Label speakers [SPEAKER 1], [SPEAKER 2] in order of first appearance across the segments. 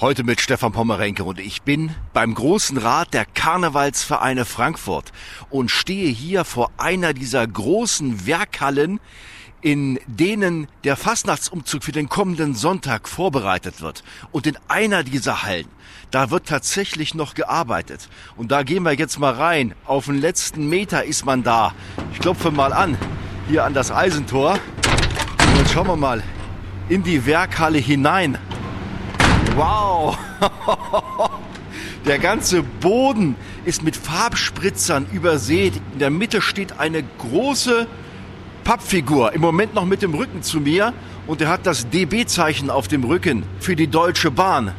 [SPEAKER 1] Heute mit Stefan Pommerenke und ich bin beim großen Rat der Karnevalsvereine Frankfurt und stehe hier vor einer dieser großen Werkhallen, in denen der Fastnachtsumzug für den kommenden Sonntag vorbereitet wird. Und in einer dieser Hallen, da wird tatsächlich noch gearbeitet. Und da gehen wir jetzt mal rein. Auf den letzten Meter ist man da. Ich klopfe mal an, hier an das Eisentor. Und jetzt schauen wir mal in die Werkhalle hinein. Wow! Der ganze Boden ist mit Farbspritzern übersät. In der Mitte steht eine große Pappfigur, im Moment noch mit dem Rücken zu mir. Und er hat das DB-Zeichen auf dem Rücken für die Deutsche Bahn.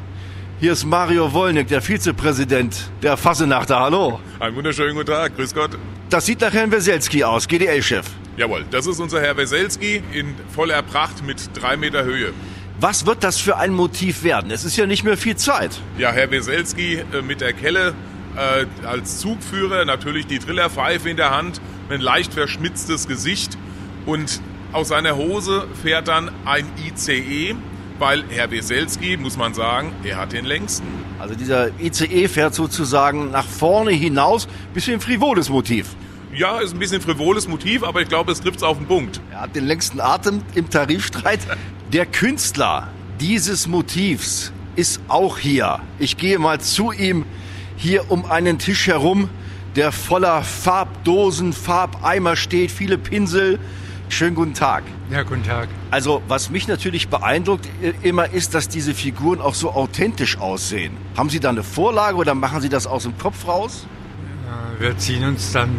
[SPEAKER 1] Hier ist Mario Wollnick, der Vizepräsident der Fassenachter. Hallo.
[SPEAKER 2] Einen wunderschönen guten Tag, grüß Gott.
[SPEAKER 1] Das sieht nach Herrn Weselski aus, GDL-Chef.
[SPEAKER 2] Jawohl, das ist unser Herr Weselski in voller Pracht mit drei Meter Höhe.
[SPEAKER 1] Was wird das für ein Motiv werden? Es ist ja nicht mehr viel Zeit.
[SPEAKER 2] Ja, Herr Weselski äh, mit der Kelle äh, als Zugführer, natürlich die Trillerpfeife in der Hand, ein leicht verschmitztes Gesicht und aus seiner Hose fährt dann ein ICE, weil Herr Weselski, muss man sagen, er hat den längsten.
[SPEAKER 1] Also dieser ICE fährt sozusagen nach vorne hinaus, bisschen frivoles Motiv.
[SPEAKER 2] Ja, ist ein bisschen frivoles Motiv, aber ich glaube, es trifft es auf den Punkt.
[SPEAKER 1] Er hat den längsten Atem im Tarifstreit. Der Künstler dieses Motivs ist auch hier. Ich gehe mal zu ihm hier um einen Tisch herum, der voller Farbdosen, Farbeimer steht, viele Pinsel. Schönen guten Tag.
[SPEAKER 3] Ja, guten Tag.
[SPEAKER 1] Also, was mich natürlich beeindruckt äh, immer ist, dass diese Figuren auch so authentisch aussehen. Haben Sie da eine Vorlage oder machen Sie das aus dem Kopf raus?
[SPEAKER 3] Wir ziehen uns dann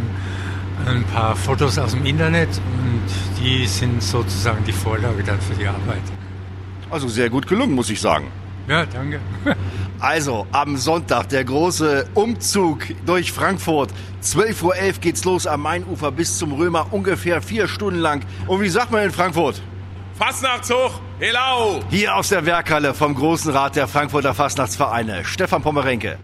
[SPEAKER 3] ein paar Fotos aus dem Internet und die sind sozusagen die Vorlage dann für die Arbeit.
[SPEAKER 1] Also sehr gut gelungen, muss ich sagen.
[SPEAKER 3] Ja, danke.
[SPEAKER 1] Also am Sonntag der große Umzug durch Frankfurt. 12.11 Uhr geht's los am Mainufer bis zum Römer, ungefähr vier Stunden lang. Und wie sagt man in Frankfurt?
[SPEAKER 2] Fastnachtszug, helau!
[SPEAKER 1] Hier aus der Werkhalle vom Großen Rat der Frankfurter Fastnachtsvereine. Stefan Pommerenke.